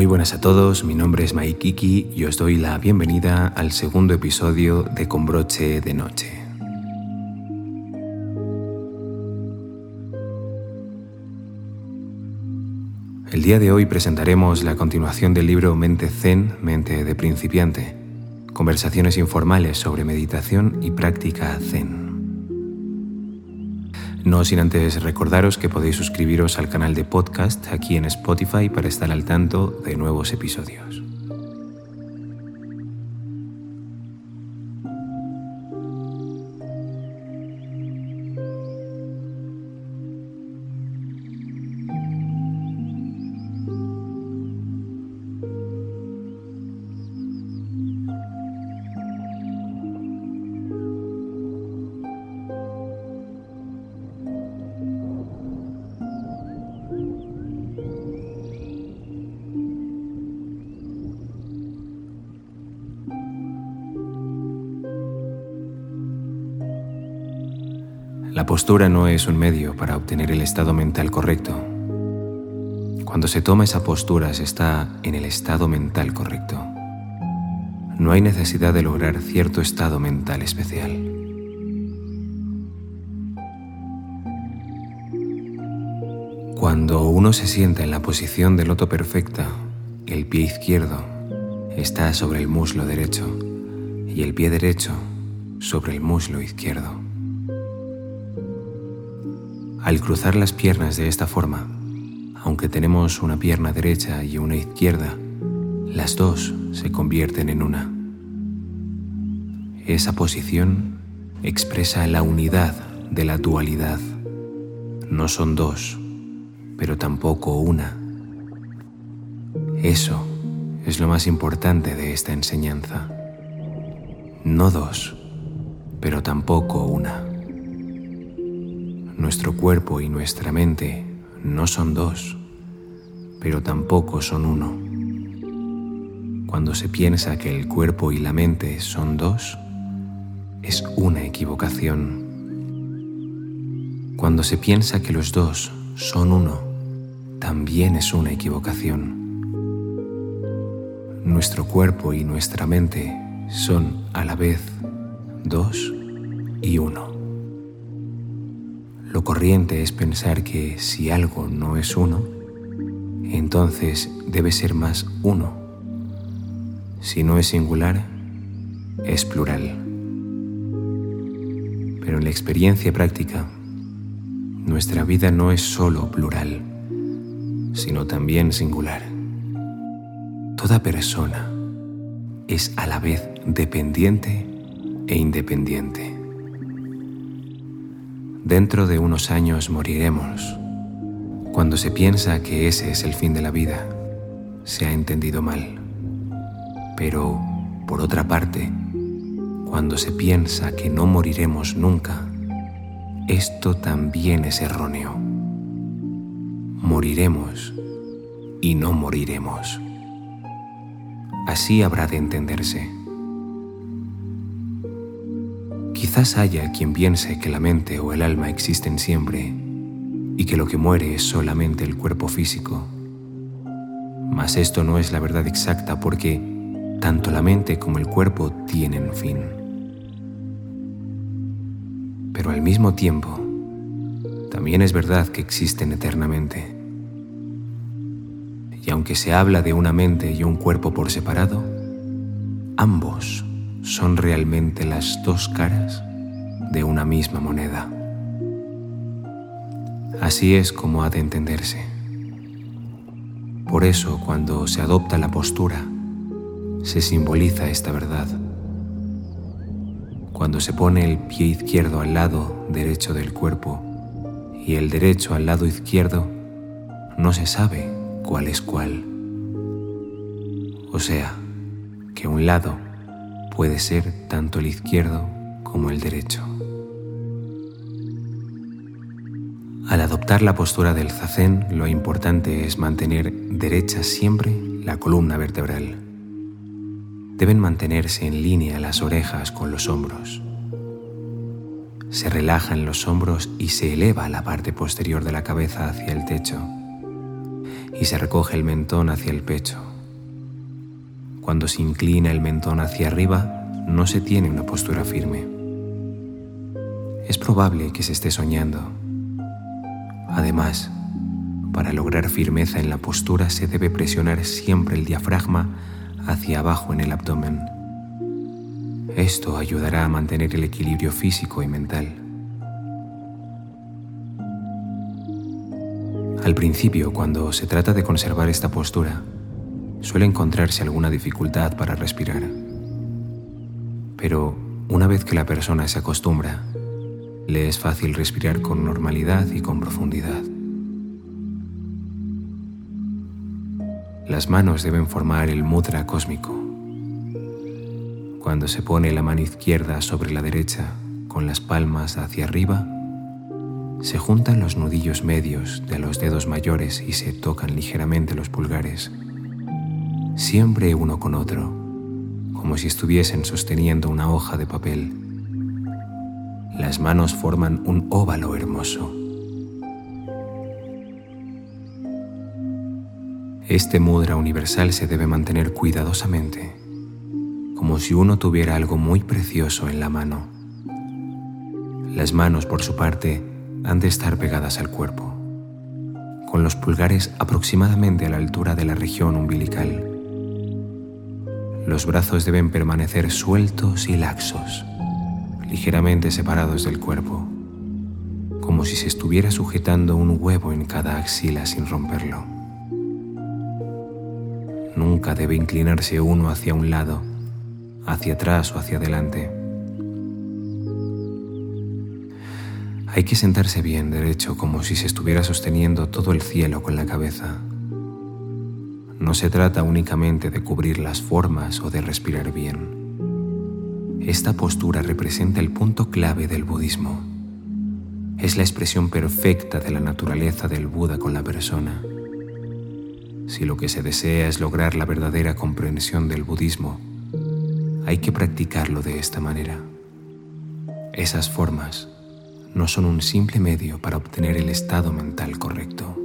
Muy buenas a todos, mi nombre es Maikiki y os doy la bienvenida al segundo episodio de Con broche de noche. El día de hoy presentaremos la continuación del libro Mente Zen, Mente de Principiante, conversaciones informales sobre meditación y práctica Zen. No sin antes recordaros que podéis suscribiros al canal de podcast aquí en Spotify para estar al tanto de nuevos episodios. La postura no es un medio para obtener el estado mental correcto. Cuando se toma esa postura se está en el estado mental correcto. No hay necesidad de lograr cierto estado mental especial. Cuando uno se sienta en la posición de loto perfecta, el pie izquierdo está sobre el muslo derecho y el pie derecho sobre el muslo izquierdo. Al cruzar las piernas de esta forma, aunque tenemos una pierna derecha y una izquierda, las dos se convierten en una. Esa posición expresa la unidad de la dualidad. No son dos, pero tampoco una. Eso es lo más importante de esta enseñanza. No dos, pero tampoco una. Nuestro cuerpo y nuestra mente no son dos, pero tampoco son uno. Cuando se piensa que el cuerpo y la mente son dos, es una equivocación. Cuando se piensa que los dos son uno, también es una equivocación. Nuestro cuerpo y nuestra mente son a la vez dos y uno. Lo corriente es pensar que si algo no es uno, entonces debe ser más uno. Si no es singular, es plural. Pero en la experiencia práctica, nuestra vida no es solo plural, sino también singular. Toda persona es a la vez dependiente e independiente. Dentro de unos años moriremos. Cuando se piensa que ese es el fin de la vida, se ha entendido mal. Pero, por otra parte, cuando se piensa que no moriremos nunca, esto también es erróneo. Moriremos y no moriremos. Así habrá de entenderse. Quizás haya quien piense que la mente o el alma existen siempre y que lo que muere es solamente el cuerpo físico. Mas esto no es la verdad exacta porque tanto la mente como el cuerpo tienen fin. Pero al mismo tiempo, también es verdad que existen eternamente. Y aunque se habla de una mente y un cuerpo por separado, ambos son realmente las dos caras de una misma moneda. Así es como ha de entenderse. Por eso cuando se adopta la postura, se simboliza esta verdad. Cuando se pone el pie izquierdo al lado derecho del cuerpo y el derecho al lado izquierdo, no se sabe cuál es cuál. O sea, que un lado puede ser tanto el izquierdo como el derecho. Al adoptar la postura del zazen, lo importante es mantener derecha siempre la columna vertebral. Deben mantenerse en línea las orejas con los hombros. Se relajan los hombros y se eleva la parte posterior de la cabeza hacia el techo. y se recoge el mentón hacia el pecho. Cuando se inclina el mentón hacia arriba, no se tiene una postura firme. Es probable que se esté soñando. Además, para lograr firmeza en la postura se debe presionar siempre el diafragma hacia abajo en el abdomen. Esto ayudará a mantener el equilibrio físico y mental. Al principio, cuando se trata de conservar esta postura, suele encontrarse alguna dificultad para respirar. Pero una vez que la persona se acostumbra, le es fácil respirar con normalidad y con profundidad. Las manos deben formar el mudra cósmico. Cuando se pone la mano izquierda sobre la derecha con las palmas hacia arriba, se juntan los nudillos medios de los dedos mayores y se tocan ligeramente los pulgares, siempre uno con otro, como si estuviesen sosteniendo una hoja de papel. Las manos forman un óvalo hermoso. Este mudra universal se debe mantener cuidadosamente, como si uno tuviera algo muy precioso en la mano. Las manos, por su parte, han de estar pegadas al cuerpo, con los pulgares aproximadamente a la altura de la región umbilical. Los brazos deben permanecer sueltos y laxos, ligeramente separados del cuerpo, como si se estuviera sujetando un huevo en cada axila sin romperlo. Nunca debe inclinarse uno hacia un lado, hacia atrás o hacia adelante Hay que sentarse bien derecho como si se estuviera sosteniendo todo el cielo con la cabeza. No se trata únicamente de cubrir las formas o de respirar bien. Esta postura representa el punto clave del budismo. Es la expresión perfecta de la naturaleza del Buda con la persona. Si lo que se desea es lograr la verdadera comprensión del budismo, hay que practicarlo de esta manera. Esas formas no son un simple medio para obtener el estado mental correcto.